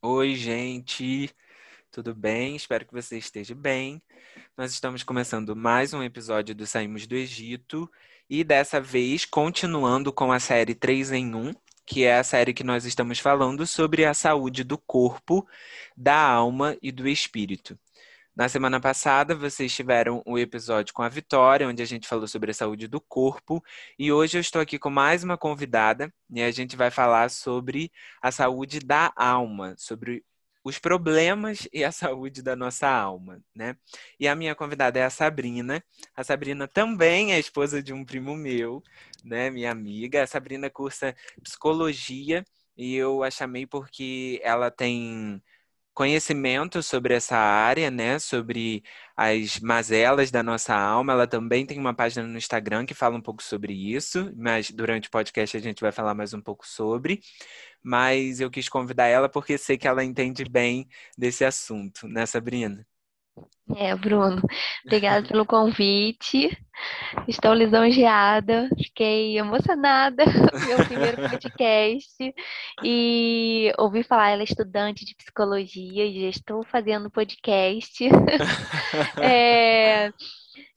Oi, gente, tudo bem? Espero que você esteja bem. Nós estamos começando mais um episódio do Saímos do Egito e dessa vez continuando com a série 3 em 1, que é a série que nós estamos falando sobre a saúde do corpo, da alma e do espírito. Na semana passada, vocês tiveram o episódio com a Vitória, onde a gente falou sobre a saúde do corpo, e hoje eu estou aqui com mais uma convidada, e a gente vai falar sobre a saúde da alma, sobre os problemas e a saúde da nossa alma, né? E a minha convidada é a Sabrina. A Sabrina também é esposa de um primo meu, né, minha amiga. A Sabrina cursa psicologia e eu a chamei porque ela tem conhecimento sobre essa área, né? Sobre as mazelas da nossa alma. Ela também tem uma página no Instagram que fala um pouco sobre isso, mas durante o podcast a gente vai falar mais um pouco sobre. Mas eu quis convidar ela porque sei que ela entende bem desse assunto, né, Sabrina? É, Bruno, obrigada pelo convite. Estou lisonjeada, fiquei emocionada meu primeiro podcast e ouvi falar, ela é estudante de psicologia e já estou fazendo podcast. é,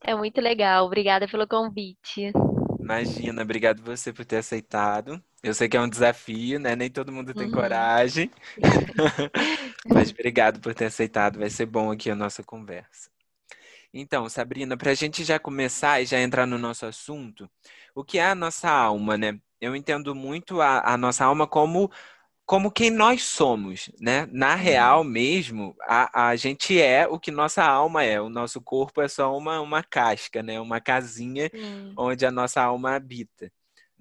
é muito legal, obrigada pelo convite. Imagina, obrigado você por ter aceitado. Eu sei que é um desafio, né? Nem todo mundo tem uhum. coragem. Mas obrigado por ter aceitado. Vai ser bom aqui a nossa conversa. Então, Sabrina, para a gente já começar e já entrar no nosso assunto, o que é a nossa alma, né? Eu entendo muito a, a nossa alma como como quem nós somos, né? Na real uhum. mesmo, a, a gente é o que nossa alma é. O nosso corpo é só uma, uma casca, né? Uma casinha uhum. onde a nossa alma habita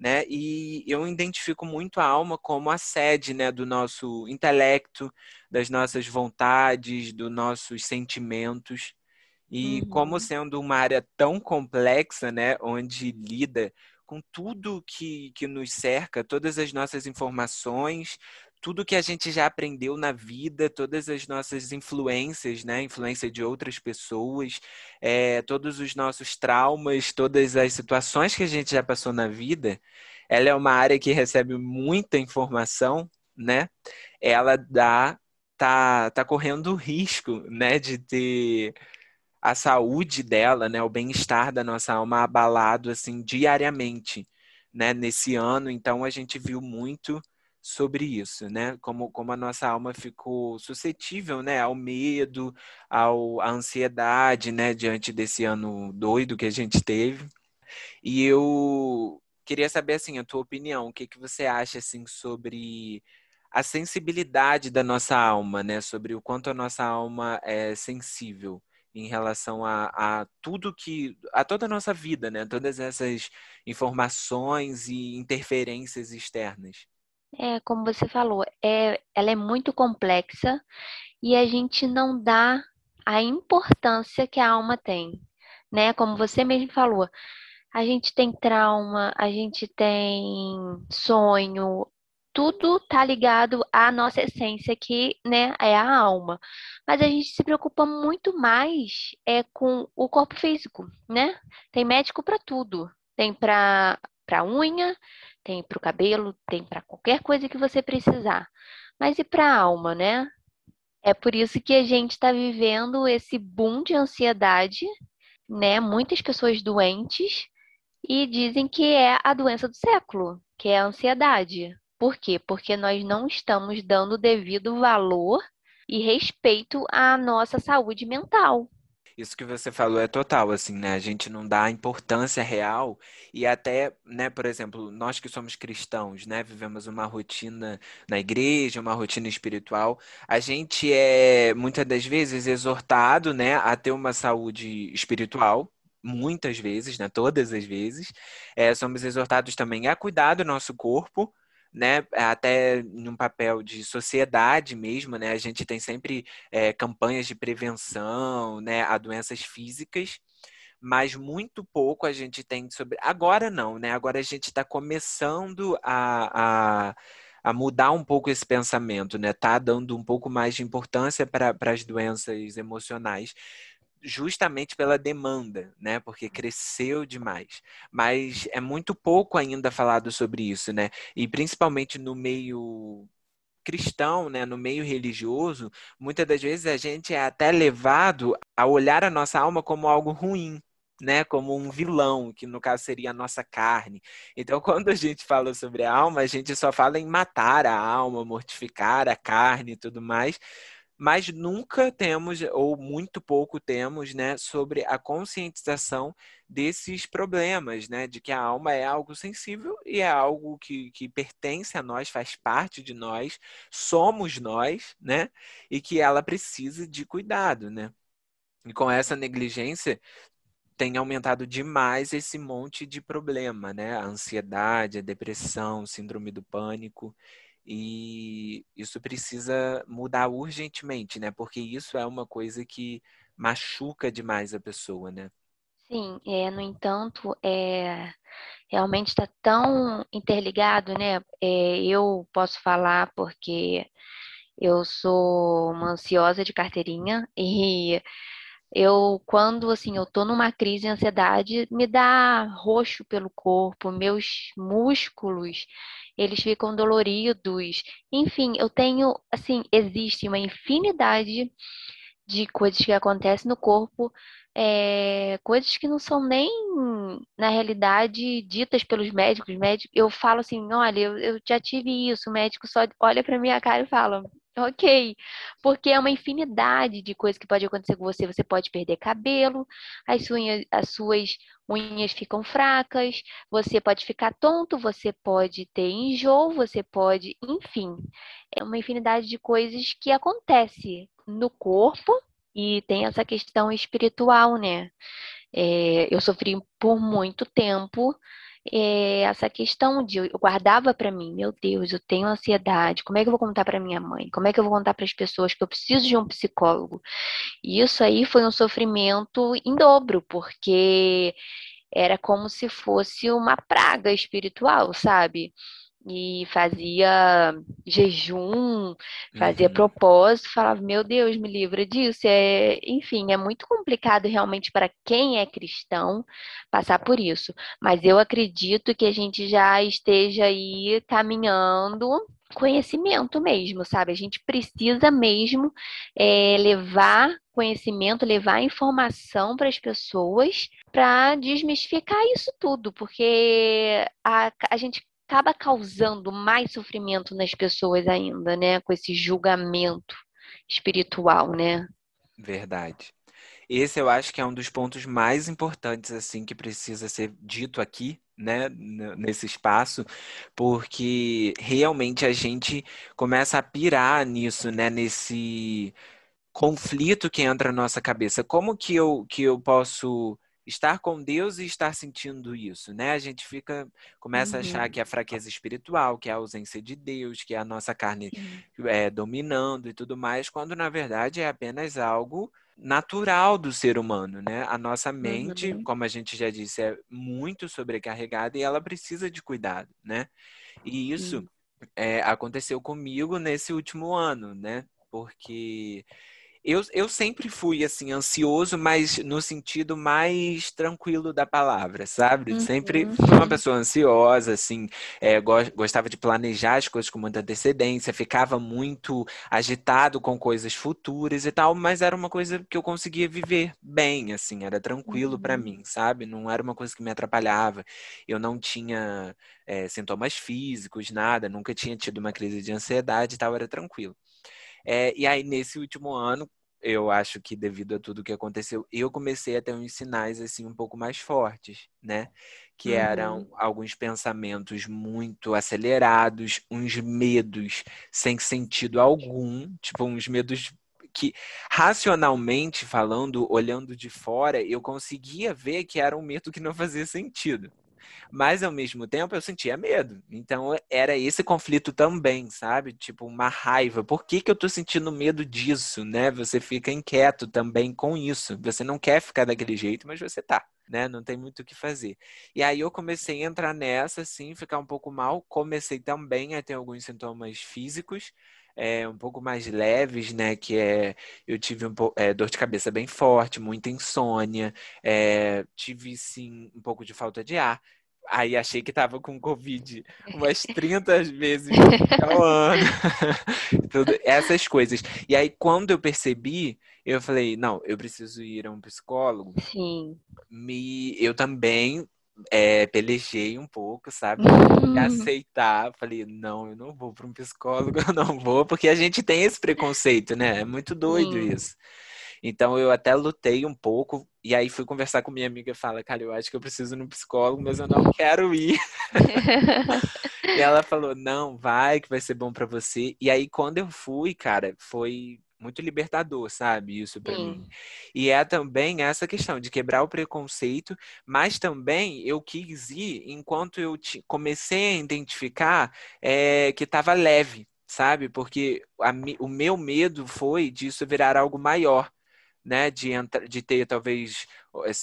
né? E eu identifico muito a alma como a sede, né, do nosso intelecto, das nossas vontades, dos nossos sentimentos. E uhum. como sendo uma área tão complexa, né, onde lida com tudo que, que nos cerca, todas as nossas informações, tudo que a gente já aprendeu na vida, todas as nossas influências, né? Influência de outras pessoas, é, todos os nossos traumas, todas as situações que a gente já passou na vida, ela é uma área que recebe muita informação, né? Ela dá, tá, tá correndo risco, né, de ter a saúde dela, né, o bem-estar da nossa alma abalado assim diariamente, né, nesse ano. Então a gente viu muito sobre isso, né? Como, como a nossa alma ficou suscetível, né, ao medo, ao, à ansiedade, né, diante desse ano doido que a gente teve. E eu queria saber, assim, a tua opinião, o que, que você acha, assim, sobre a sensibilidade da nossa alma, né? Sobre o quanto a nossa alma é sensível em relação a, a tudo que. a toda a nossa vida, né? Todas essas informações e interferências externas. É, como você falou, é, ela é muito complexa e a gente não dá a importância que a alma tem, né? Como você mesmo falou, a gente tem trauma, a gente tem sonho, tudo tá ligado à nossa essência, que, né, é a alma. Mas a gente se preocupa muito mais é com o corpo físico, né? Tem médico para tudo. Tem para para unha, tem para o cabelo, tem para qualquer coisa que você precisar. Mas e para a alma, né? É por isso que a gente está vivendo esse boom de ansiedade, né? Muitas pessoas doentes e dizem que é a doença do século, que é a ansiedade. Por quê? Porque nós não estamos dando devido valor e respeito à nossa saúde mental. Isso que você falou é total, assim, né? A gente não dá importância real e até, né, por exemplo, nós que somos cristãos, né, vivemos uma rotina na igreja, uma rotina espiritual, a gente é muitas das vezes exortado, né, a ter uma saúde espiritual, muitas vezes, né, todas as vezes. É, somos exortados também a cuidar do nosso corpo, né, até num papel de sociedade mesmo, né, a gente tem sempre é, campanhas de prevenção, né, a doenças físicas, mas muito pouco a gente tem sobre. Agora não, né? Agora a gente está começando a, a, a, mudar um pouco esse pensamento, né? Tá dando um pouco mais de importância para as doenças emocionais justamente pela demanda, né? Porque cresceu demais. Mas é muito pouco ainda falado sobre isso, né? E principalmente no meio cristão, né, no meio religioso, muitas das vezes a gente é até levado a olhar a nossa alma como algo ruim, né, como um vilão, que no caso seria a nossa carne. Então, quando a gente fala sobre a alma, a gente só fala em matar a alma, mortificar a carne e tudo mais, mas nunca temos, ou muito pouco temos, né, sobre a conscientização desses problemas, né, de que a alma é algo sensível e é algo que, que pertence a nós, faz parte de nós, somos nós, né, e que ela precisa de cuidado, né. E com essa negligência, tem aumentado demais esse monte de problema, né? A ansiedade, a depressão, síndrome do pânico. E isso precisa mudar urgentemente, né? Porque isso é uma coisa que machuca demais a pessoa, né? Sim, é, no entanto, é, realmente está tão interligado, né? É, eu posso falar porque eu sou uma ansiosa de carteirinha e eu, quando assim, eu tô numa crise de ansiedade, me dá roxo pelo corpo, meus músculos, eles ficam doloridos. Enfim, eu tenho, assim, existe uma infinidade de coisas que acontecem no corpo, é, coisas que não são nem, na realidade, ditas pelos médicos. Médicos, eu falo assim, olha, eu, eu já tive isso, o médico só olha para minha cara e fala, Ok, porque é uma infinidade de coisas que pode acontecer com você. Você pode perder cabelo, as, unhas, as suas unhas ficam fracas, você pode ficar tonto, você pode ter enjoo, você pode, enfim, é uma infinidade de coisas que acontece no corpo e tem essa questão espiritual, né? É, eu sofri por muito tempo é, essa questão de eu guardava para mim, meu Deus, eu tenho ansiedade, como é que eu vou contar para minha mãe? Como é que eu vou contar para as pessoas que eu preciso de um psicólogo? E isso aí foi um sofrimento em dobro, porque era como se fosse uma praga espiritual, sabe? E fazia jejum, fazia uhum. propósito, falava, meu Deus, me livra disso. É, enfim, é muito complicado realmente para quem é cristão passar por isso. Mas eu acredito que a gente já esteja aí caminhando conhecimento mesmo, sabe? A gente precisa mesmo é, levar conhecimento, levar informação para as pessoas para desmistificar isso tudo, porque a, a gente acaba causando mais sofrimento nas pessoas ainda, né? Com esse julgamento espiritual, né? Verdade. Esse eu acho que é um dos pontos mais importantes assim que precisa ser dito aqui, né, nesse espaço, porque realmente a gente começa a pirar nisso, né, nesse conflito que entra na nossa cabeça. Como que eu que eu posso estar com Deus e estar sentindo isso, né? A gente fica, começa uhum. a achar uhum. que é fraqueza espiritual, que é a ausência de Deus, que é a nossa carne é, dominando e tudo mais, quando na verdade é apenas algo natural do ser humano, né? A nossa mente, uhum. como a gente já disse, é muito sobrecarregada e ela precisa de cuidado, né? E isso é, aconteceu comigo nesse último ano, né? Porque eu, eu sempre fui, assim, ansioso, mas no sentido mais tranquilo da palavra, sabe? Uhum. Sempre fui uma pessoa ansiosa, assim, é, gostava de planejar as coisas com muita antecedência, ficava muito agitado com coisas futuras e tal, mas era uma coisa que eu conseguia viver bem, assim, era tranquilo uhum. para mim, sabe? Não era uma coisa que me atrapalhava. Eu não tinha é, sintomas físicos, nada, nunca tinha tido uma crise de ansiedade e tal, era tranquilo. É, e aí, nesse último ano, eu acho que devido a tudo que aconteceu, eu comecei a ter uns sinais assim um pouco mais fortes, né? Que uhum. eram alguns pensamentos muito acelerados, uns medos sem sentido algum, tipo uns medos que racionalmente falando, olhando de fora, eu conseguia ver que era um medo que não fazia sentido mas ao mesmo tempo eu sentia medo. Então era esse conflito também, sabe? Tipo, uma raiva. Por que, que eu tô sentindo medo disso, né? Você fica inquieto também com isso. Você não quer ficar daquele jeito, mas você tá. Né? Não tem muito o que fazer. E aí eu comecei a entrar nessa, assim, ficar um pouco mal. Comecei também a ter alguns sintomas físicos, é, um pouco mais leves, né? Que é eu tive um é, dor de cabeça bem forte, muita insônia, é, tive sim um pouco de falta de ar Aí achei que tava com Covid umas 30 vezes ao ano. Tudo, essas coisas. E aí, quando eu percebi, eu falei, não, eu preciso ir a um psicólogo. Sim. Me, eu também é, pelejei um pouco, sabe? Uhum. aceitar. Falei, não, eu não vou para um psicólogo, eu não vou, porque a gente tem esse preconceito, né? É muito doido Sim. isso. Então eu até lutei um pouco e aí fui conversar com minha amiga e fala, cara, eu acho que eu preciso ir no psicólogo, mas eu não quero ir. e ela falou, não, vai, que vai ser bom para você. E aí quando eu fui, cara, foi muito libertador, sabe? Isso para mim. E é também essa questão de quebrar o preconceito, mas também eu quis ir enquanto eu comecei a identificar é, que estava leve, sabe? Porque a, o meu medo foi disso virar algo maior né, de, de ter talvez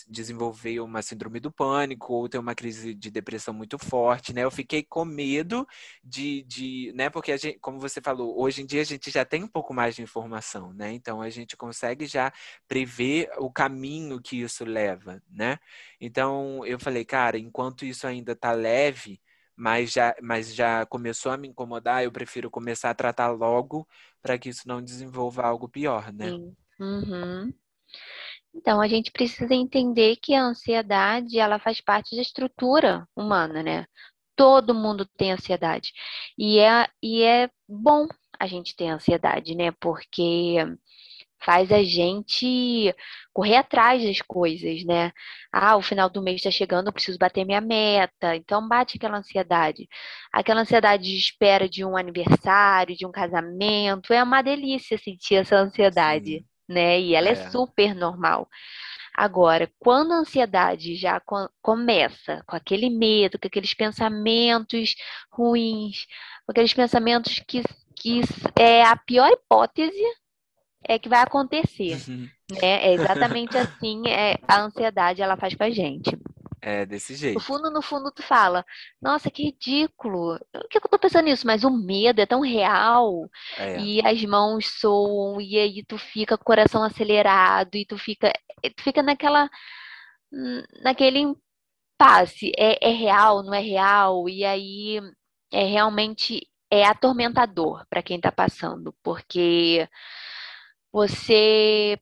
desenvolver uma síndrome do pânico ou ter uma crise de depressão muito forte, né? Eu fiquei com medo de, de né? Porque gente, como você falou, hoje em dia a gente já tem um pouco mais de informação, né? Então a gente consegue já prever o caminho que isso leva, né? Então eu falei, cara, enquanto isso ainda tá leve, mas já, mas já começou a me incomodar, eu prefiro começar a tratar logo para que isso não desenvolva algo pior, né? Sim. Uhum. Então, a gente precisa entender que a ansiedade, ela faz parte da estrutura humana, né? Todo mundo tem ansiedade. E é, e é bom a gente ter ansiedade, né? Porque faz a gente correr atrás das coisas, né? Ah, o final do mês está chegando, eu preciso bater minha meta. Então bate aquela ansiedade. Aquela ansiedade de espera de um aniversário, de um casamento. É uma delícia sentir essa ansiedade. Sim né? E ela é, é super normal. Agora, quando a ansiedade já começa com aquele medo, com aqueles pensamentos ruins, com aqueles pensamentos que, que é a pior hipótese é que vai acontecer, uhum. né? É exatamente assim é, a ansiedade ela faz com a gente. É desse jeito. No fundo, no fundo, tu fala, nossa, que ridículo. Por que eu tô pensando nisso? Mas o medo é tão real. É. E as mãos soam, e aí tu fica com o coração acelerado, e tu fica, tu fica naquela, naquele impasse. É, é real, não é real? E aí é realmente é atormentador para quem tá passando, porque você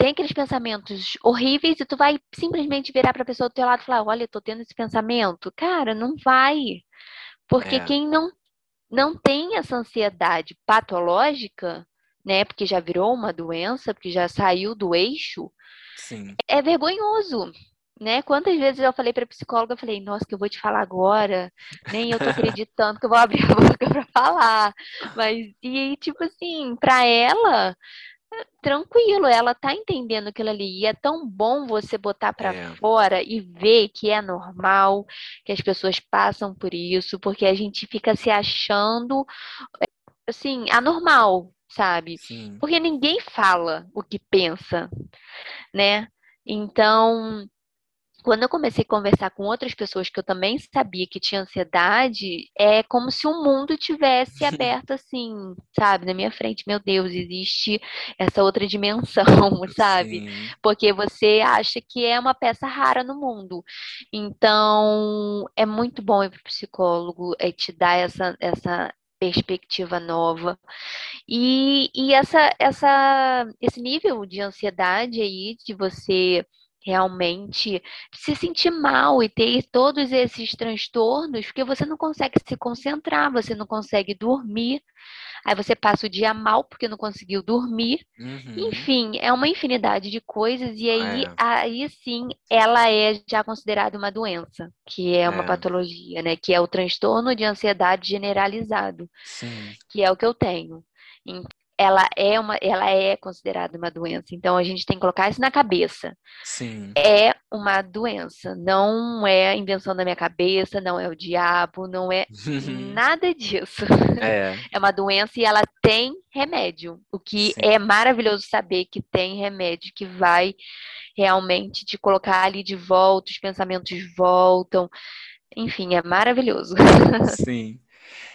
tem aqueles pensamentos horríveis e tu vai simplesmente virar para a pessoa do teu lado e falar: Olha, eu tô tendo esse pensamento. Cara, não vai. Porque é. quem não, não tem essa ansiedade patológica, né? Porque já virou uma doença, porque já saiu do eixo, Sim. é vergonhoso. Né? Quantas vezes eu falei para psicóloga, eu falei, nossa, que eu vou te falar agora, nem eu tô acreditando que eu vou abrir a boca para falar. Mas e tipo assim, para ela, tranquilo, ela tá entendendo aquilo ali. E é tão bom você botar para é. fora e ver que é normal, que as pessoas passam por isso, porque a gente fica se achando assim, anormal, sabe? Sim. Porque ninguém fala o que pensa, né? Então, quando eu comecei a conversar com outras pessoas que eu também sabia que tinha ansiedade, é como se o mundo tivesse aberto assim, sabe, na minha frente. Meu Deus, existe essa outra dimensão, sabe? Sim. Porque você acha que é uma peça rara no mundo. Então, é muito bom ir para o psicólogo, é te dar essa, essa perspectiva nova. E, e essa, essa, esse nível de ansiedade aí, de você realmente se sentir mal e ter todos esses transtornos, porque você não consegue se concentrar, você não consegue dormir. Aí você passa o dia mal porque não conseguiu dormir. Uhum. Enfim, é uma infinidade de coisas e aí, é. aí sim ela é já considerada uma doença, que é uma é. patologia, né? Que é o transtorno de ansiedade generalizado, sim. que é o que eu tenho. Ela é uma, ela é considerada uma doença. Então a gente tem que colocar isso na cabeça. Sim. É uma doença, não é invenção da minha cabeça, não é o diabo, não é nada disso. É. é uma doença e ela tem remédio. O que Sim. é maravilhoso saber que tem remédio que vai realmente te colocar ali de volta, os pensamentos voltam. Enfim, é maravilhoso. Sim.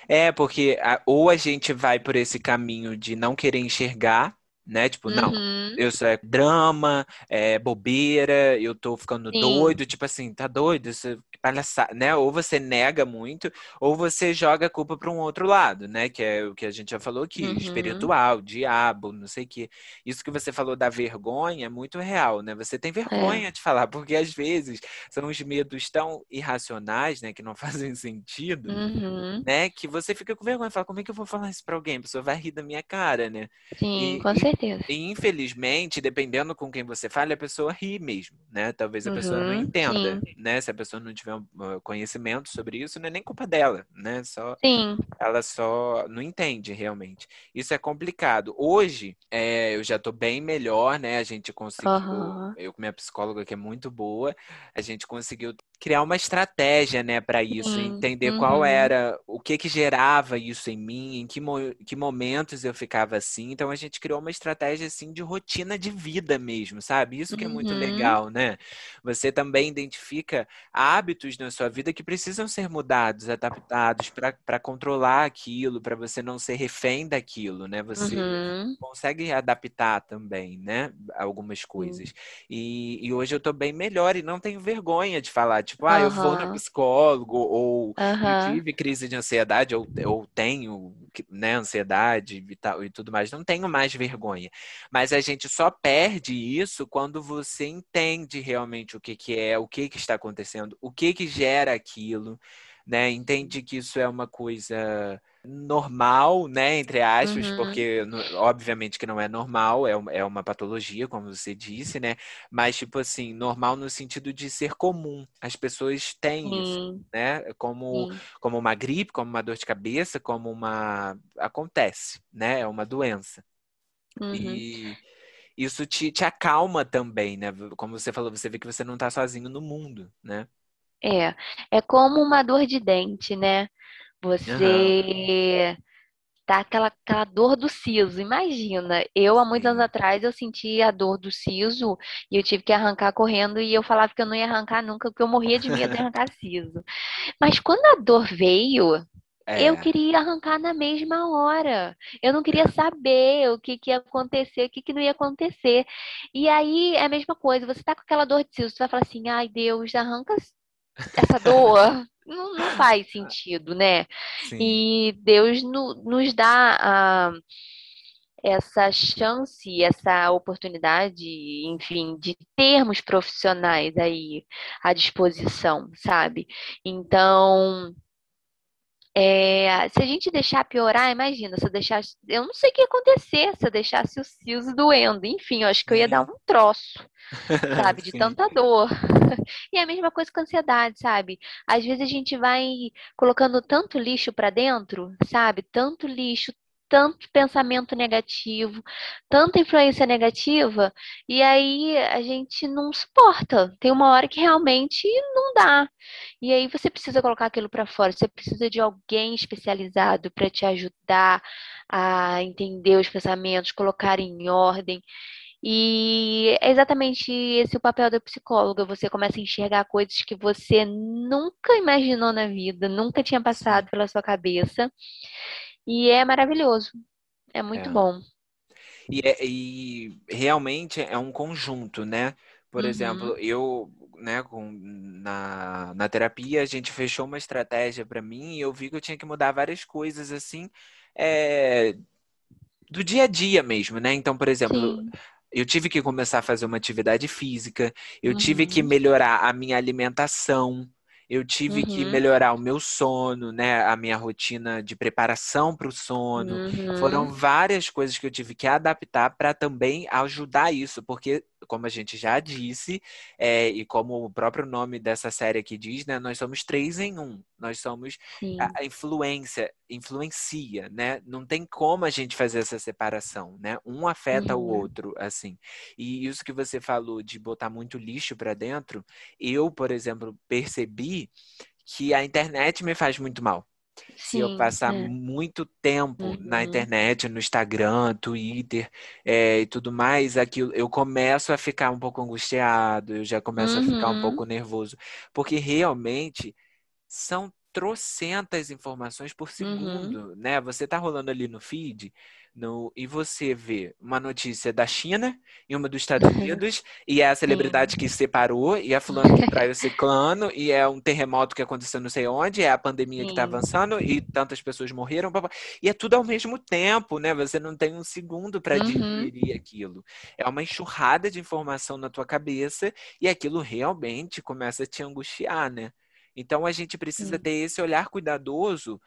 É, porque a, ou a gente vai por esse caminho de não querer enxergar, né? Tipo, uhum. não, isso é drama, é bobeira, eu tô ficando Sim. doido, tipo assim, tá doido, isso palhaçada, né? Ou você nega muito, ou você joga a culpa para um outro lado, né? Que é o que a gente já falou aqui, uhum. espiritual, diabo, não sei o quê. Isso que você falou da vergonha é muito real, né? Você tem vergonha é. de falar, porque às vezes são os medos tão irracionais, né? Que não fazem sentido, uhum. né? Que você fica com vergonha, fala, como é que eu vou falar isso para alguém? A pessoa vai rir da minha cara, né? Sim, e, com certeza. E, e, infelizmente, dependendo com quem você fala, a pessoa ri mesmo, né? Talvez a uhum. pessoa não uhum, entenda, sim. né? Se a pessoa não tiver conhecimento sobre isso, não é nem culpa dela, né? Só, Sim. Ela só não entende realmente. Isso é complicado. Hoje, é, eu já estou bem melhor, né? A gente conseguiu, uhum. eu com minha psicóloga que é muito boa, a gente conseguiu criar uma estratégia, né, para isso, Sim. entender uhum. qual era, o que que gerava isso em mim, em que, mo que momentos eu ficava assim. Então a gente criou uma estratégia assim de rotina de vida mesmo, sabe? Isso que é muito uhum. legal, né? Você também identifica hábitos na sua vida que precisam ser mudados, adaptados para controlar aquilo, para você não ser refém daquilo, né? Você uhum. consegue adaptar também, né, algumas coisas. E, e hoje eu tô bem melhor e não tenho vergonha de falar Tipo, ah, eu vou no psicólogo, ou eu tive crise de ansiedade, ou, ou tenho né, ansiedade e, tal, e tudo mais. Não tenho mais vergonha. Mas a gente só perde isso quando você entende realmente o que, que é, o que, que está acontecendo, o que, que gera aquilo, né? Entende que isso é uma coisa normal, né, entre aspas, uhum. porque obviamente que não é normal, é, é uma patologia, como você disse, né, mas tipo assim, normal no sentido de ser comum. As pessoas têm Sim. isso, né, como, como uma gripe, como uma dor de cabeça, como uma... acontece, né, é uma doença. Uhum. E isso te, te acalma também, né, como você falou, você vê que você não está sozinho no mundo, né. É, é como uma dor de dente, né? Você tá aquela, aquela dor do siso. Imagina, eu há muitos anos atrás eu senti a dor do siso e eu tive que arrancar correndo e eu falava que eu não ia arrancar nunca, porque eu morria de medo de arrancar siso. Mas quando a dor veio, eu é. queria arrancar na mesma hora. Eu não queria saber o que, que ia acontecer, o que, que não ia acontecer. E aí é a mesma coisa, você tá com aquela dor de siso, você vai falar assim, ai Deus, arranca essa dor não, não faz sentido, né? Sim. E Deus no, nos dá a, essa chance, essa oportunidade, enfim, de termos profissionais aí à disposição, sabe? Então, é, se a gente deixar piorar, imagina, se eu deixasse. Eu não sei o que ia acontecer se eu deixasse o siso doendo. Enfim, eu acho que eu ia dar um troço, sabe? De tanta dor. E é a mesma coisa com a ansiedade, sabe? Às vezes a gente vai colocando tanto lixo para dentro, sabe? Tanto lixo, tanto pensamento negativo, tanta influência negativa, e aí a gente não suporta. Tem uma hora que realmente não dá. E aí você precisa colocar aquilo para fora, você precisa de alguém especializado para te ajudar a entender os pensamentos, colocar em ordem. E é exatamente esse o papel da psicóloga. Você começa a enxergar coisas que você nunca imaginou na vida, nunca tinha passado pela sua cabeça. E é maravilhoso. É muito é. bom. E, é, e, realmente é um conjunto, né? Por uhum. exemplo, eu, né, com, na, na terapia, a gente fechou uma estratégia para mim e eu vi que eu tinha que mudar várias coisas, assim, é, do dia a dia mesmo, né? Então, por exemplo, Sim. eu tive que começar a fazer uma atividade física, eu uhum. tive que uhum. melhorar a minha alimentação, eu tive uhum. que melhorar o meu sono, né? A minha rotina de preparação para o sono. Uhum. Foram várias coisas que eu tive que adaptar para também ajudar isso, porque como a gente já disse, é, e como o próprio nome dessa série aqui diz, né, nós somos três em um. Nós somos a, a, influência, influencia, né? Não tem como a gente fazer essa separação, né? Um afeta uhum. o outro, assim. E isso que você falou de botar muito lixo para dentro, eu, por exemplo, percebi que a internet me faz muito mal. Se eu passar é. muito tempo uhum. na internet, no Instagram, Twitter é, e tudo mais, aquilo, eu começo a ficar um pouco angustiado, eu já começo uhum. a ficar um uhum. pouco nervoso. Porque realmente são trocentas informações por uhum. segundo, uhum. né? Você tá rolando ali no feed no, e você vê uma notícia da China e uma dos Estados Unidos, e é a celebridade que separou, e a fulano que traiu o ciclano, e é um terremoto que aconteceu não sei onde, é a pandemia Sim. que está avançando, e tantas pessoas morreram, e é tudo ao mesmo tempo, né? Você não tem um segundo para uhum. digerir aquilo. É uma enxurrada de informação na tua cabeça, e aquilo realmente começa a te angustiar, né? Então a gente precisa ter esse olhar cuidadoso,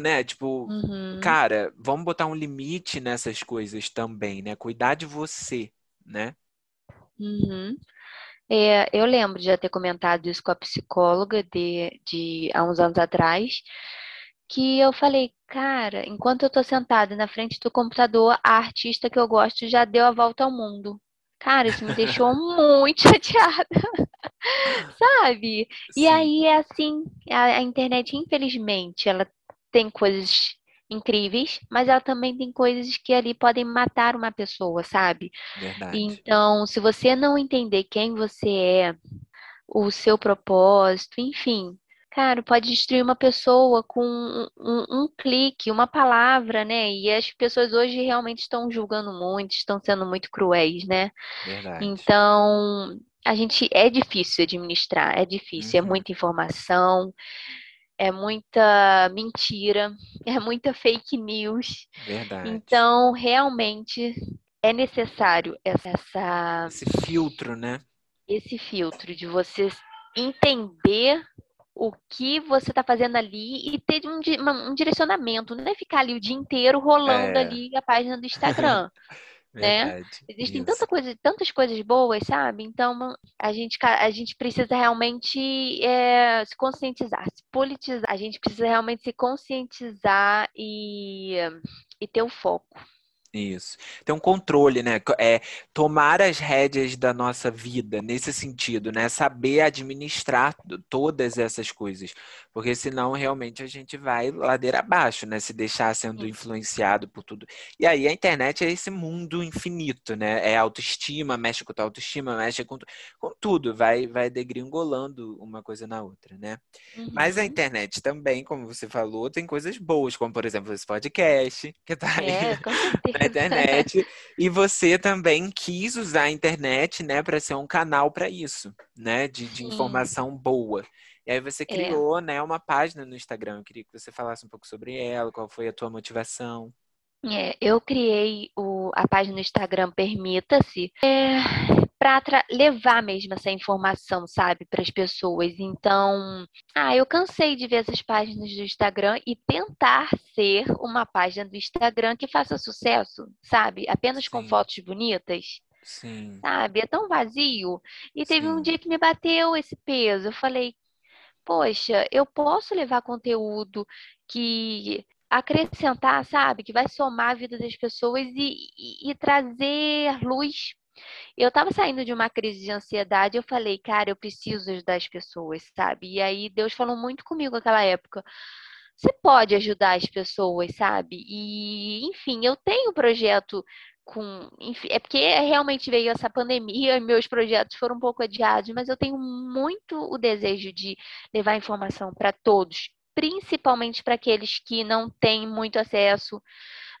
né? Tipo, uhum. cara, vamos botar um limite nessas coisas também, né? Cuidar de você, né? Uhum. É, eu lembro de já ter comentado isso com a psicóloga de, de há uns anos atrás, que eu falei, cara, enquanto eu tô sentada na frente do computador, a artista que eu gosto já deu a volta ao mundo. Cara, isso me deixou muito chateada. Sabe? Sim. E aí é assim, a, a internet, infelizmente, ela tem coisas incríveis, mas ela também tem coisas que ali podem matar uma pessoa, sabe? Verdade. Então, se você não entender quem você é, o seu propósito, enfim, cara, pode destruir uma pessoa com um, um, um, clique, uma palavra, né? E as pessoas hoje realmente estão julgando muito, estão sendo muito cruéis, né? Verdade. Então, a gente é difícil administrar, é difícil, é uhum. é muita informação, é muita mentira, é muita fake news. Verdade. Então, realmente é necessário essa esse filtro, né? Esse filtro de você entender o que você está fazendo ali e ter um, um, direcionamento, não é ficar ali o dia inteiro rolando é. ali a página do Instagram. né? Existem tanta coisa, tantas coisas boas, sabe? Então a gente, a gente precisa realmente é, se conscientizar, se politizar. A gente precisa realmente se conscientizar e, e ter o foco. Isso. Tem um controle, né? É tomar as rédeas da nossa vida nesse sentido, né? Saber administrar todas essas coisas. Porque senão realmente a gente vai ladeira abaixo, né? Se deixar sendo influenciado por tudo. E aí a internet é esse mundo infinito, né? É autoestima, mexe com tua autoestima, mexe com, com tudo, vai, vai degringolando uma coisa na outra, né? Uhum. Mas a uhum. internet também, como você falou, tem coisas boas, como por exemplo esse podcast, que tá aí. É, com certeza na internet. e você também quis usar a internet, né, para ser um canal para isso, né, de, de informação boa. E aí você é. criou, é. né, uma página no Instagram. Eu queria que você falasse um pouco sobre ela, qual foi a tua motivação. É, eu criei o, a página no Instagram Permita-se é, para levar mesmo essa informação, sabe, para as pessoas. Então, ah, eu cansei de ver essas páginas do Instagram e tentar ser uma página do Instagram que faça sucesso, sabe? Apenas Sim. com fotos bonitas. Sim. Sabe? É tão vazio. E teve Sim. um dia que me bateu esse peso. Eu falei, poxa, eu posso levar conteúdo que acrescentar, sabe? Que vai somar a vida das pessoas e, e, e trazer luz. Eu estava saindo de uma crise de ansiedade, eu falei, cara, eu preciso ajudar as pessoas, sabe? E aí Deus falou muito comigo naquela época. Você pode ajudar as pessoas, sabe? E, enfim, eu tenho um projeto com. Enfim, é porque realmente veio essa pandemia e meus projetos foram um pouco adiados, mas eu tenho muito o desejo de levar informação para todos principalmente para aqueles que não têm muito acesso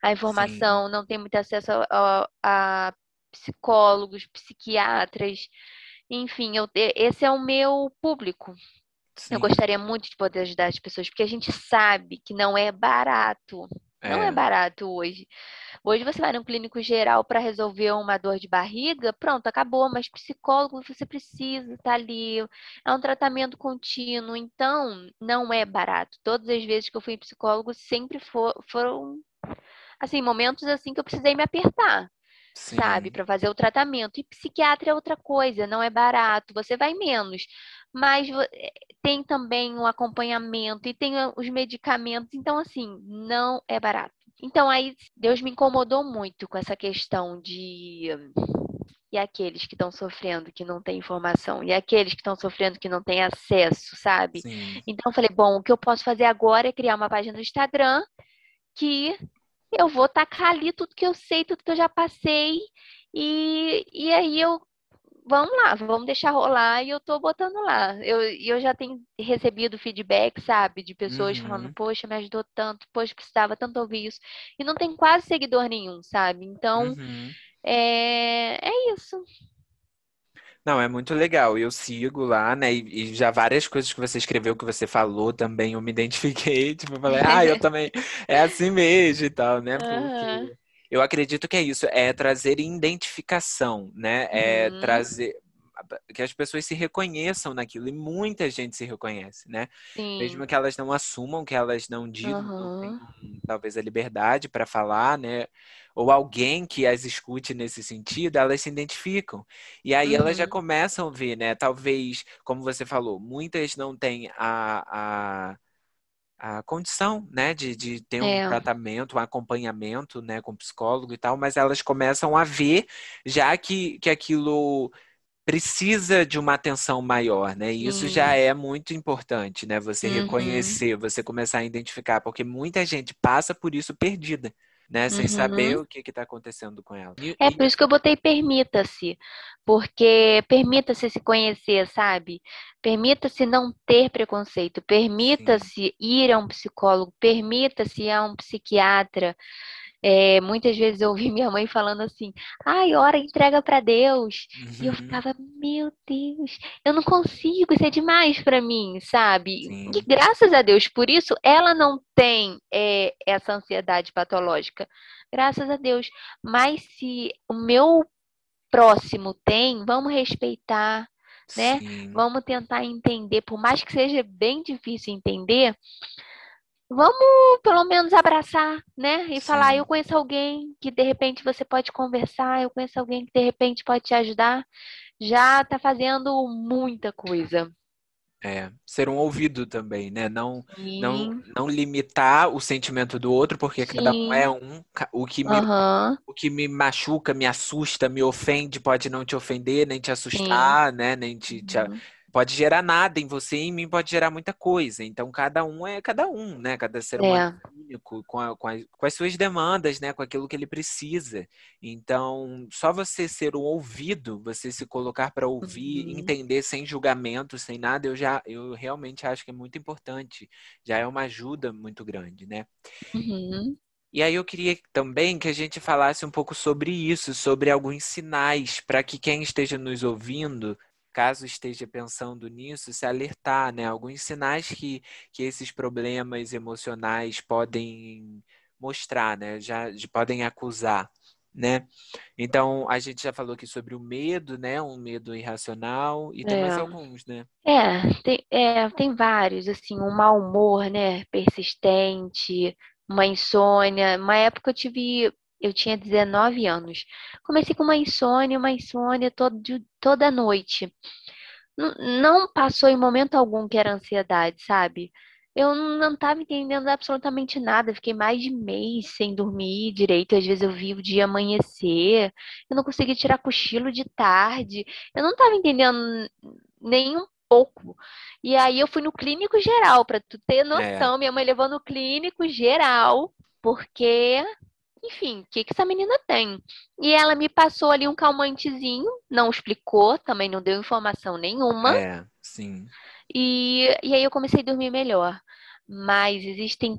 à informação, Sim. não têm muito acesso a, a, psicólogos, psiquiatras, enfim, eu, esse é o meu público. Sim. Eu gostaria muito de poder ajudar as pessoas, porque a gente sabe que não é barato. É. Não é barato hoje. Hoje você vai no clínico geral para resolver uma dor de barriga, pronto, acabou, mas psicólogo você precisa estar tá ali. É um tratamento contínuo, então não é barato. Todas as vezes que eu fui psicólogo sempre for, foram assim, momentos assim que eu precisei me apertar. Sim. Sabe, para fazer o tratamento. E psiquiatra é outra coisa, não é barato, você vai menos. Mas eh, tem também o um acompanhamento e tem os medicamentos, então, assim, não é barato. Então aí Deus me incomodou muito com essa questão de e aqueles que estão sofrendo que não têm informação e aqueles que estão sofrendo que não têm acesso, sabe? Sim. Então eu falei, bom, o que eu posso fazer agora é criar uma página no Instagram que eu vou tacar ali tudo que eu sei, tudo que eu já passei e, e aí eu vamos lá, vamos deixar rolar e eu tô botando lá. Eu, eu já tenho recebido feedback, sabe, de pessoas uhum. falando, poxa, me ajudou tanto, poxa, precisava tanto ouvir isso. E não tem quase seguidor nenhum, sabe? Então, uhum. é, é isso. Não, é muito legal. Eu sigo lá, né? E, e, já várias coisas que você escreveu, que você falou também, eu me identifiquei. Tipo, eu falei, ah, eu também. É assim mesmo e tal, né? Porque uhum. eu acredito que é isso, é trazer identificação, né? É uhum. trazer que as pessoas se reconheçam naquilo e muita gente se reconhece, né? Sim. Mesmo que elas não assumam, que elas não digam, uhum. não tenham, talvez a liberdade para falar, né? Ou alguém que as escute nesse sentido, elas se identificam. E aí uhum. elas já uhum. começam a ver, né? Talvez, como você falou, muitas não têm a, a, a condição, né, de, de ter um é. tratamento, um acompanhamento, né, com psicólogo e tal, mas elas começam a ver, já que, que aquilo precisa de uma atenção maior, né? E isso já é muito importante, né? Você uhum. reconhecer, você começar a identificar, porque muita gente passa por isso perdida né? Sem uhum. saber o que está acontecendo com ela. E, é por isso que eu botei permita-se, porque permita-se se conhecer, sabe? Permita-se não ter preconceito, permita-se ir a um psicólogo, permita-se ir a um psiquiatra. É, muitas vezes eu ouvi minha mãe falando assim, ai, ora, entrega para Deus. Uhum. E eu uhum. ficava, meu Deus, eu não consigo, isso é demais para mim, sabe? Sim. E graças a Deus, por isso ela não tem é, essa ansiedade patológica. Graças a Deus. Mas se o meu próximo tem, vamos respeitar, né? Sim. Vamos tentar entender, por mais que seja bem difícil entender, vamos pelo menos abraçar, né? E Sim. falar, eu conheço alguém que de repente você pode conversar, eu conheço alguém que de repente pode te ajudar. Já tá fazendo muita coisa. É, ser um ouvido também, né? Não, não, não limitar o sentimento do outro, porque Sim. cada um é um. O que, me, uhum. o que me machuca, me assusta, me ofende, pode não te ofender, nem te assustar, Sim. né? Nem te, te, uhum pode gerar nada em você e em mim pode gerar muita coisa. Então, cada um é cada um, né? Cada ser humano é. único, com, a, com, a, com, as suas demandas, né? Com aquilo que ele precisa. Então, só você ser um ouvido, você se colocar para ouvir, uhum. entender sem julgamento, sem nada, eu já, eu realmente acho que é muito importante. Já é uma ajuda muito grande, né? Uhum. E aí eu queria também que a gente falasse um pouco sobre isso, sobre alguns sinais para que quem esteja nos ouvindo caso esteja pensando nisso, se alertar, né? Alguns sinais que, que esses problemas emocionais podem mostrar, né? Já, podem acusar, né? Então, a gente já falou aqui sobre o medo, né? Um medo irracional e tem é. mais alguns, né? É tem, é, tem vários, assim, um mau humor, né? Persistente, uma insônia. Uma época eu tive eu tinha 19 anos. Comecei com uma insônia, uma insônia todo, toda noite. Não passou em momento algum que era ansiedade, sabe? Eu não estava entendendo absolutamente nada. Fiquei mais de mês sem dormir direito. Às vezes eu vi o dia amanhecer. Eu não conseguia tirar cochilo de tarde. Eu não estava entendendo nem um pouco. E aí eu fui no clínico geral, para tu ter noção. É. Minha mãe levou no clínico geral, porque enfim, o que, que essa menina tem? E ela me passou ali um calmantezinho, não explicou, também não deu informação nenhuma. É, sim. E, e aí eu comecei a dormir melhor. Mas existem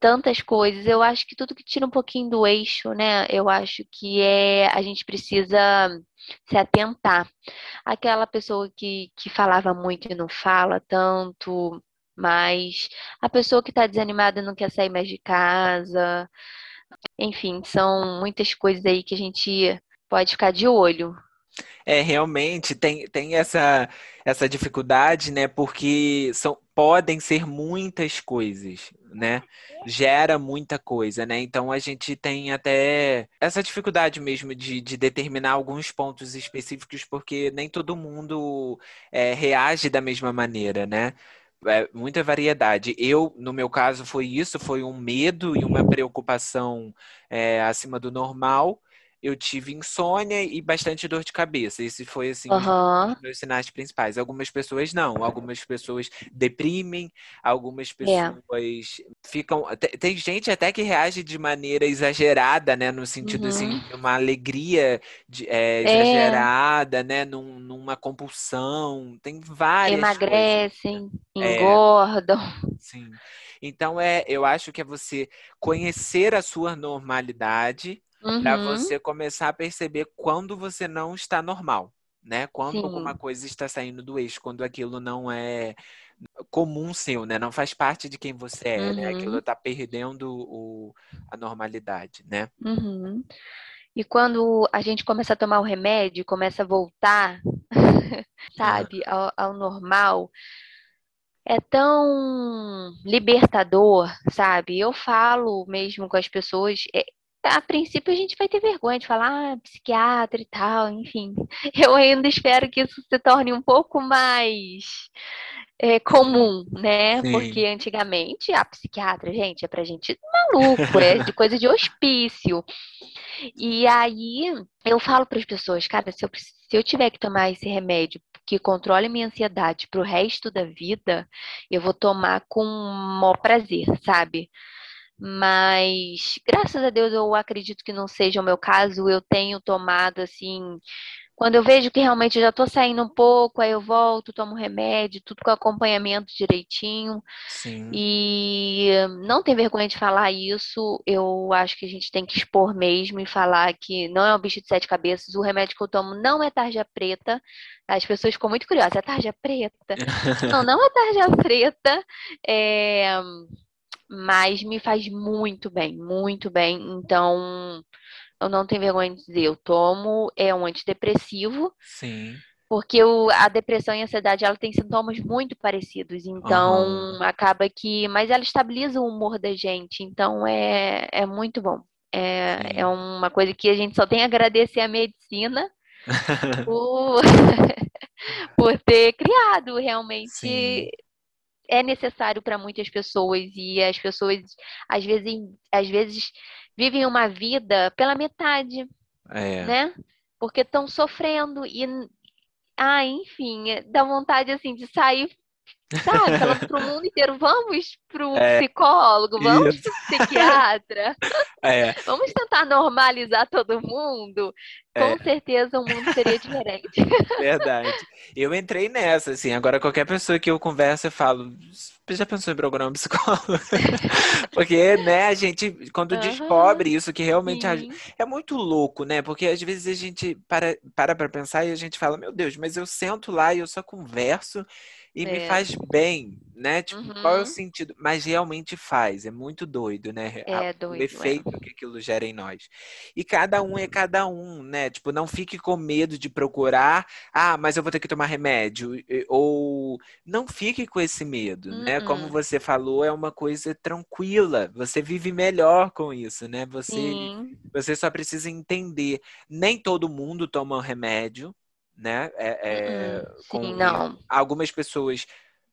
tantas coisas. Eu acho que tudo que tira um pouquinho do eixo, né? Eu acho que é a gente precisa se atentar. Aquela pessoa que, que falava muito e não fala tanto, mas a pessoa que está desanimada não quer sair mais de casa. Enfim, são muitas coisas aí que a gente pode ficar de olho. É, realmente tem, tem essa, essa dificuldade, né? Porque são, podem ser muitas coisas, né? Gera muita coisa, né? Então a gente tem até essa dificuldade mesmo de, de determinar alguns pontos específicos, porque nem todo mundo é, reage da mesma maneira, né? É, muita variedade. Eu, no meu caso, foi isso, foi um medo e uma preocupação é, acima do normal. Eu tive insônia e bastante dor de cabeça. Esse foi assim Aham. os meus sinais principais. Algumas pessoas não, algumas pessoas deprimem, algumas É. pessoas ficam. te- Tem gente até que reage de maneira exagerada, né? No sentido assim, Uhum. de uma alegria de- é, É. exagerada, né? Num- numa compulsão. Tem várias coisas. Emagrecem, É. engordam. Sim. Então é, eu acho que é você conhecer a sua normalidade para Uhum. você começar a perceber quando você não está normal, né? Quando alguma Sim. coisa está saindo do eixo, quando aquilo não é comum seu, né? Não faz parte de quem você é, né? Aquilo Uhum. está perdendo o, a normalidade, né? Uhum. E quando a gente começa a tomar o remédio, começa a voltar, sabe, ao, ao normal, é tão libertador, sabe? Eu falo mesmo com as pessoas. é, a princípio a gente vai ter vergonha de falar, ah, psiquiatra e tal, enfim. Eu ainda espero que isso se torne um pouco mais é, comum, né? Sim. Porque antigamente a psiquiatra, gente, é pra gente maluco, é de coisa de hospício. E aí eu falo para as pessoas, cara, se eu, se eu tiver que tomar esse remédio que controle minha ansiedade pro resto da vida, eu vou tomar com o maior prazer, sabe? Mas graças a Deus eu acredito que não seja o meu caso. Eu tenho tomado assim, quando eu vejo que realmente eu já tô saindo um pouco, aí eu volto, tomo remédio, tudo com acompanhamento direitinho. Sim. E não tem vergonha de falar isso. Eu acho que a gente tem que expor mesmo e falar que não é um bicho de sete cabeças. O remédio que eu tomo não é tarja preta. As pessoas ficam muito curiosas. É tarja preta? Não, não é tarja preta. É, Mas me faz muito bem, muito bem. Então, eu não tenho vergonha de dizer. Eu tomo, é um antidepressivo. Sim. Porque o, a depressão e a ansiedade, ela tem sintomas muito parecidos, então Aham. acaba que, mas ela estabiliza o humor da gente, então é, é muito bom. É, é uma coisa que a gente só tem a agradecer à medicina por, por ter criado, realmente Sim. É necessário para muitas pessoas e as pessoas às vezes, às vezes vivem uma vida pela metade, É. né? Porque estão sofrendo e ah, enfim, dá vontade assim de sair, sabe, falando pro mundo inteiro, vamos pro É. psicólogo, vamos Isso. pro psiquiatra, É. vamos tentar normalizar todo mundo. É. Com certeza o mundo seria diferente. Verdade. Eu entrei nessa, assim. Agora, qualquer pessoa que eu converso, eu falo, "Você já pensou em procurar um psicólogo? Porque, né, a gente, quando Aham. descobre isso, que realmente Sim, é muito louco, né? Porque às vezes a gente para para pra pensar e a gente fala, meu Deus, mas eu sento lá e eu só converso e me É. faz bem, né? Tipo, qual é o Uhum. sentido? Mas realmente faz, é muito doido, né? É O doido, é. efeito que aquilo gera em nós. E cada um é cada um, né? Tipo, não fique com medo de procurar, ah, mas eu vou ter que tomar remédio. Ou não fique com esse medo, né? Como Uhum. você falou, é uma coisa tranquila. Você vive melhor com isso, né? Você, Sim, você só precisa entender. Nem todo mundo toma um remédio, né? É, é, Uhum. com- sim, e não. algumas pessoas.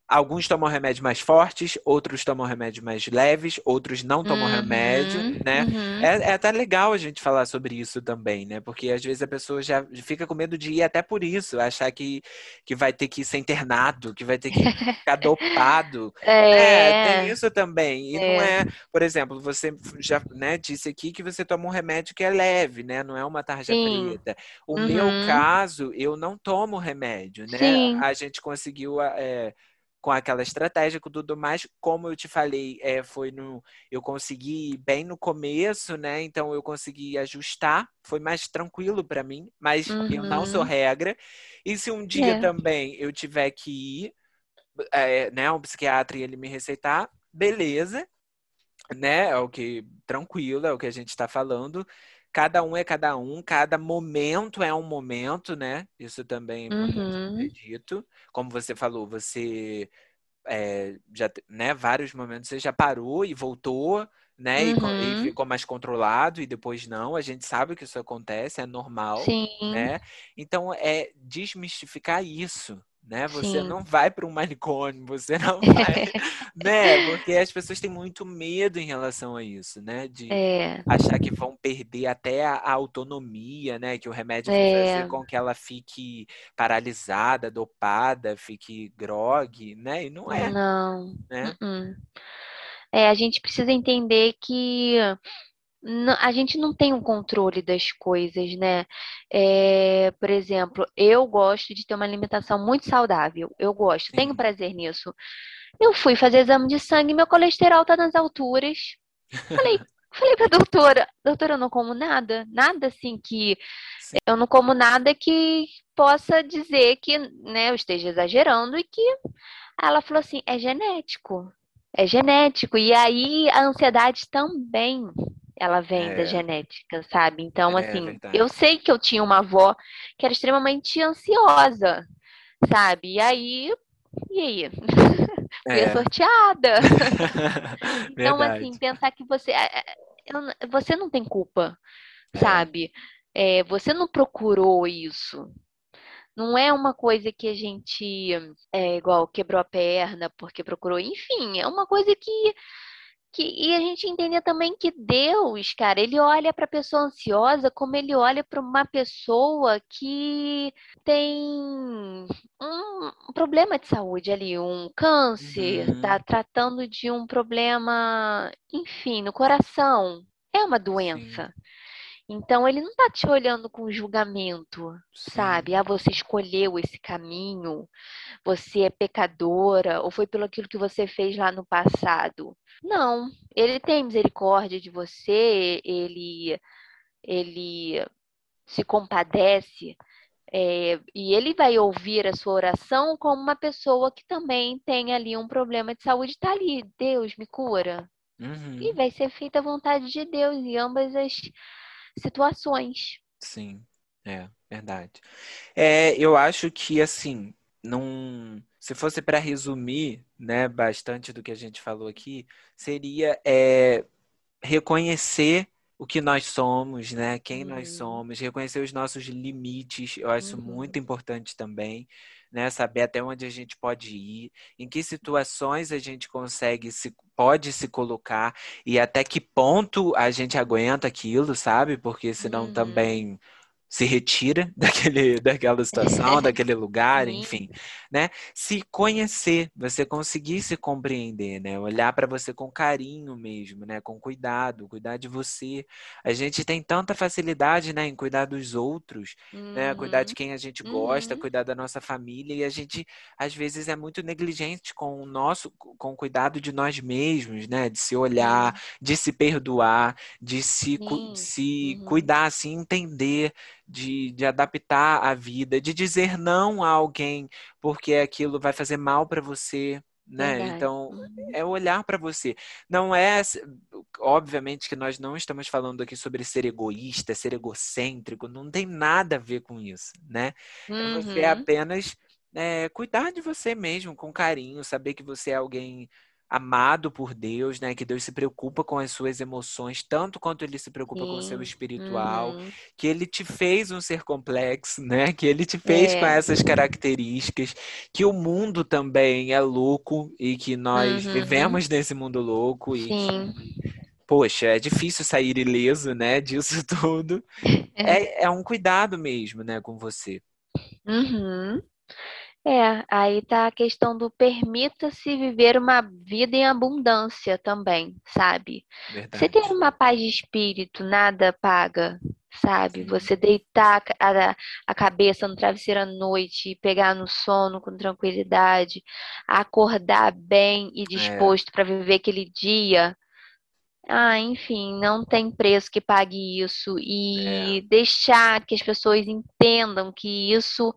Alguns tomam remédio mais fortes, outros tomam remédio mais leves, outros não tomam remédio, Uhum, né? uhum. É, é até legal a gente falar sobre isso também, né? Porque às vezes a pessoa já fica com medo de ir até por isso, achar que, que vai ter que ser internado, que vai ter que ficar dopado. É, tem É, isso também. E não é, é, por exemplo, você já, né, disse aqui que você toma um remédio que é leve, né? Não é uma tarja sim, preta. O meu uhum, caso, eu não tomo remédio, né? sim, A gente conseguiu é, com aquela estratégia com tudo mais, como eu te falei, é, foi no, eu consegui bem no começo, né? Então eu consegui ajustar, foi mais tranquilo para mim, mas eu não sou uhum, regra. E se um dia é, também eu tiver que ir, é, né, um psiquiatra e ele me receitar, beleza, né? É o que tranquilo, é o que a gente está falando. Cada um é cada um, cada momento é um momento, né? Isso também é uhum, dito. Como você falou, você é, já, né, vários momentos você já parou e voltou, né? E, co- e uhum, ficou mais controlado e depois não. A gente sabe que isso acontece, é normal, sim, né? Então é desmistificar isso, né? Você Sim. não vai para um manicômio, você não vai, né? Porque as pessoas têm muito medo em relação a isso, né? De é. achar que vão perder até a, autonomia, né? Que o remédio vai é. fazer com que ela fique paralisada, dopada, fique grog, né? E não é. Não. Né? Uh -uh. É, a gente precisa entender que a gente não tem um controle das coisas, né? É, por exemplo, eu gosto de ter uma alimentação muito saudável. Eu gosto, Sim. tenho prazer nisso. Eu fui fazer exame de sangue, meu colesterol tá nas alturas. Falei, falei pra doutora, doutora, eu não como nada, nada assim que Sim. eu não como nada que possa dizer que, né, eu esteja exagerando e que ela falou assim, é genético. É genético. E aí a ansiedade também ela vem é. da genética, sabe? Então, é, assim, eu sei que eu tinha uma avó que era extremamente ansiosa, sabe? E aí, e aí? Fui é. sorteada. então, assim, pensar que você. É, é, você não tem culpa, sabe? Você não procurou isso. Não é uma coisa que a gente é igual quebrou a perna porque procurou. Enfim, é uma coisa que que, e a gente entender também que Deus, cara, ele olha para a pessoa ansiosa como ele olha para uma pessoa que tem um problema de saúde ali, um câncer, uhum. tá tratando de um problema, enfim, no coração. É uma doença. Sim. Então ele não está te olhando com julgamento, Sim. sabe? Ah, você escolheu esse caminho, você é pecadora, ou foi pelo aquilo que você fez lá no passado. Não, ele tem misericórdia de você, ele, ele se compadece. É, e ele vai ouvir a sua oração como uma pessoa que também tem ali um problema de saúde, está ali, Deus me cura. Uhum. E vai ser feita a vontade de Deus em ambas as situações. Sim, é verdade. É, eu acho que assim, não, se fosse para resumir, né, bastante do que a gente falou aqui, seria é, reconhecer o que nós somos, né? Quem uhum. nós somos, reconhecer os nossos limites, eu acho uhum. muito importante também né? Saber até onde a gente pode ir, em que situações a gente consegue se pode se colocar e até que ponto a gente aguenta aquilo, sabe? Porque senão uhum. também se retira daquele, daquela situação, daquele lugar, enfim, né? Se conhecer, você conseguir se compreender, né? Olhar para você com carinho mesmo, né? Com cuidado, cuidar de você. A gente tem tanta facilidade, né, em cuidar dos outros, uhum. né? Cuidar de uhum. quem a gente gosta, uhum. cuidar da nossa família e a gente às vezes é muito negligente com o nosso com o cuidado de nós mesmos, né? De se olhar, de se perdoar, de se, se uhum. cuidar, assim, entender de, de adaptar a vida, de dizer não a alguém porque aquilo vai fazer mal para você, né? Verdade. Então, uhum. é olhar para você. Não é, obviamente que nós não estamos falando aqui sobre ser egoísta, ser egocêntrico, não tem nada a ver com isso, né? Uhum. Você é apenas é, cuidar de você mesmo com carinho, saber que você é alguém amado por Deus, né? Que Deus se preocupa com as suas emoções, tanto quanto ele se preocupa Sim. com o seu espiritual, uhum. que ele te fez um ser complexo, né? Que ele te fez é. com essas características, que o mundo também é louco e que nós uhum. vivemos nesse mundo louco e Sim. Poxa, é difícil sair ileso, né, disso tudo. É, é um cuidado mesmo, né, com você. Uhum. É, aí tá a questão do permita-se viver uma vida em abundância também, sabe? Verdade. Você ter uma paz de espírito, nada paga, sabe? Sim. Você deitar a, a cabeça no travesseiro à noite e pegar no sono com tranquilidade, acordar bem e é. disposto é. para viver aquele dia. Ah, enfim, não tem preço que pague isso e é. deixar que as pessoas entendam que isso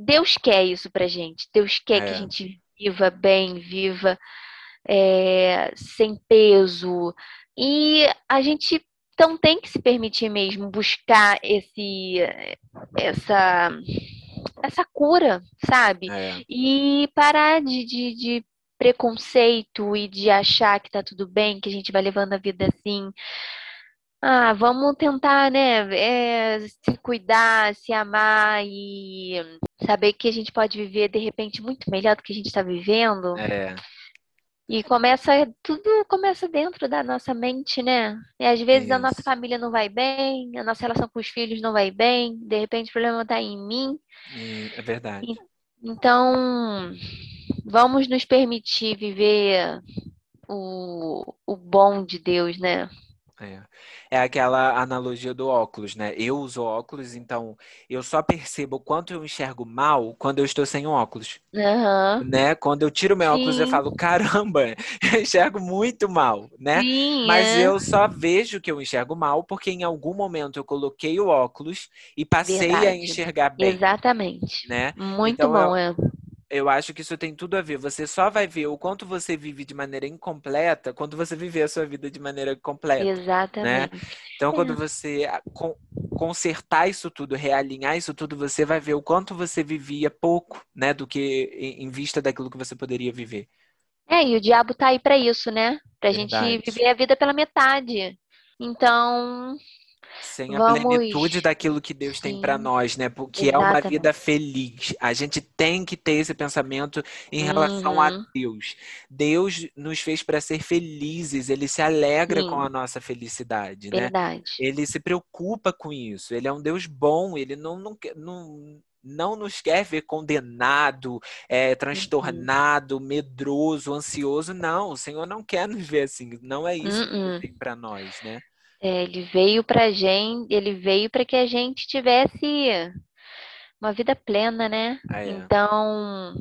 Deus quer isso pra gente. Deus quer é. que a gente viva bem, viva é, sem peso. E a gente então tem que se permitir mesmo buscar esse essa essa cura, sabe? É. E parar de, de, de, preconceito e de achar que tá tudo bem, que a gente vai levando a vida assim. Ah, vamos tentar, né? É, se cuidar, se amar e Saber que a gente pode viver, de repente, muito melhor do que a gente está vivendo. É. E começa, tudo começa dentro da nossa mente, né? E às vezes a nossa Isso. família não vai bem, a nossa relação com os filhos não vai bem, de repente o problema está em mim. E é verdade. Então, vamos nos permitir viver o, o bom de Deus, né? É. É aquela analogia do óculos, né? Eu uso óculos, então eu só percebo o quanto eu enxergo mal quando eu estou sem óculos, Aham. né? Quando eu tiro meu óculos, eu Sim. falo, caramba, eu enxergo muito mal, né? Sim, Mas é. eu só vejo que eu enxergo mal porque em algum momento eu coloquei o óculos e passei a Verdade. enxergar bem, Exatamente. né? Muito Então, bom, é. Eu acho que isso tem tudo a ver. Você só vai ver o quanto você vive de maneira incompleta quando você viver a sua vida de maneira completa. Exatamente. Então, quando É. você ah, con- consertar isso tudo, realinhar isso tudo, você vai ver o quanto você vivia pouco, né, do que em vista daquilo que você poderia viver. É, e o diabo tá aí pra isso, né? Pra gente Verdade. viver a vida pela metade. Então, Sem a Vamos- plenitude daquilo que Deus tem para Sim. nós, né? Porque é uma Exatamente. vida feliz. A gente tem que ter esse pensamento em relação a Uhum. Deus. Deus nos fez para ser felizes, ele se alegra com Sim. a nossa felicidade, né? verdade. Ele se preocupa com isso. Ele é um Deus bom. Ele não, não, não, não nos quer ver condenado, é, transtornado, medroso, ansioso. Não, o Senhor não quer nos ver assim. Não é isso que Uh-uh. Ele tem para nós, né? É, ele veio pra gente, ele veio para que a gente tivesse uma vida plena, né? É. Então,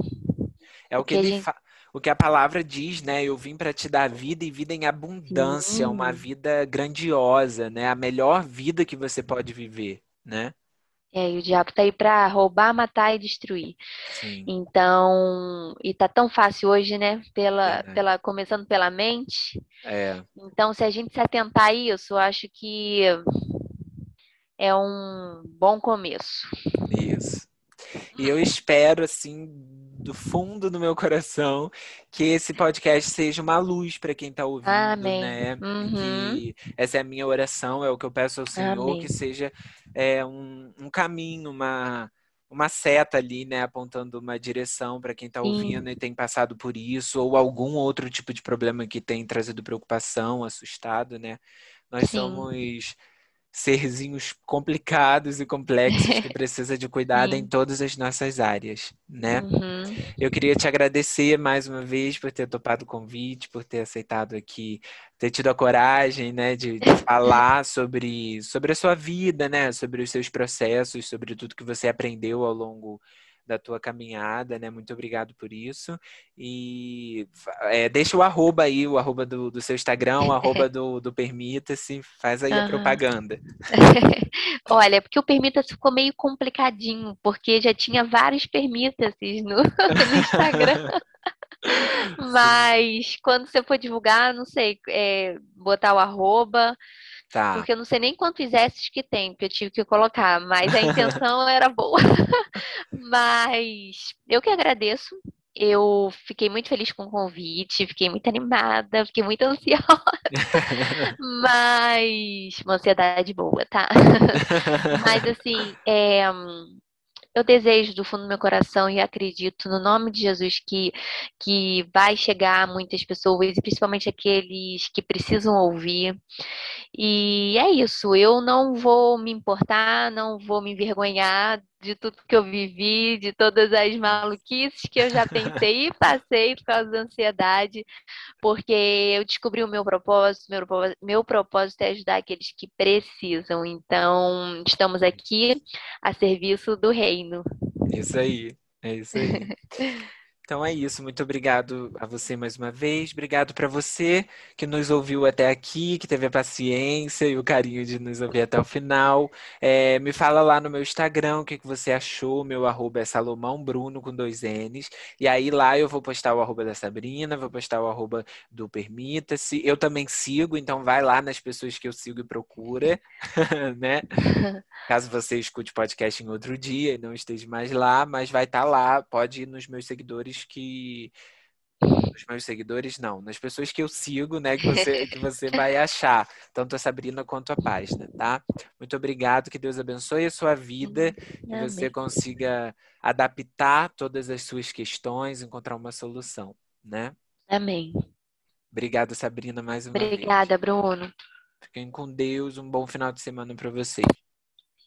É o que que a ele gente- fa... o que a palavra diz, né? Eu vim para te dar vida e vida em abundância, uma Sim. vida grandiosa, né? A melhor vida que você pode viver, né? É, e o diabo tá aí pra roubar, matar e destruir. Sim, Então, e tá tão fácil hoje, né? Pela, Verdade. pela, começando pela mente. é, Então, se a gente se atentar a isso, eu acho que é um bom começo. isso. E eu espero, assim, do fundo do meu coração, que esse podcast seja uma luz para quem está ouvindo, Amém. né? Uhum. Que essa é a minha oração, é o que eu peço ao Senhor, Amém. que seja é, um, um caminho, uma, uma seta ali, né? Apontando uma direção para quem está Sim. ouvindo e tem passado por isso, ou algum outro tipo de problema que tem trazido preocupação, assustado, né? Nós Sim. somos serzinhos complicados e complexos que precisa de cuidado em todas as nossas áreas, né? Uhum. Eu queria te agradecer mais uma vez por ter topado o convite, por ter aceitado aqui, ter tido a coragem, né, de, de falar sobre, sobre a sua vida, né, sobre os seus processos, sobre tudo que você aprendeu ao longo da tua caminhada, né? Muito obrigado por isso. E é, deixa o arroba aí, o arroba do, do seu Instagram, o arroba do, do Permita-se, faz aí a Aham. propaganda. Olha, porque o permita ficou meio complicadinho, porque já tinha vários permita-se no, no Instagram. Mas quando você for divulgar, não sei, é, botar o arroba, Tá. porque eu não sei nem quantos S's que tem, porque eu tive que colocar, mas a intenção era boa. Mas eu que agradeço. Eu fiquei muito feliz com o convite, fiquei muito animada, fiquei muito ansiosa, mas uma ansiedade boa, tá? Mas assim, é, eu desejo do fundo do meu coração e acredito no nome de Jesus que, que vai chegar a muitas pessoas, e principalmente aqueles que precisam ouvir. E é isso, eu não vou me importar, não vou me envergonhar de tudo que eu vivi, de todas as maluquices que eu já pensei e passei por causa da ansiedade, porque eu descobri o meu propósito, meu propósito, meu propósito é ajudar aqueles que precisam. Então, estamos aqui a serviço do reino. Isso aí, é isso aí. Então é isso, muito obrigado a você mais uma vez, obrigado para você que nos ouviu até aqui, que teve a paciência e o carinho de nos ouvir até o final. É, me fala lá no meu Instagram o que, que você achou, meu arroba é Salomão Bruno com dois N's, e aí lá eu vou postar o arroba da Sabrina, vou postar o arroba do Permita-se, eu também sigo, então vai lá nas pessoas que eu sigo e procura, né? Caso você escute podcast em outro dia e não esteja mais lá, mas vai estar lá, pode ir nos meus seguidores que Nos meus seguidores, não. Nas pessoas que eu sigo, né? Que você, que você vai achar. Tanto a Sabrina quanto a página, tá? Muito obrigado. Que Deus abençoe a sua vida. Que Amém. você consiga adaptar todas as suas questões, encontrar uma solução, né? Amém. Obrigado, Sabrina, mais uma vez. Obrigada, Bruno. Fiquem com Deus. Um bom final de semana para vocês.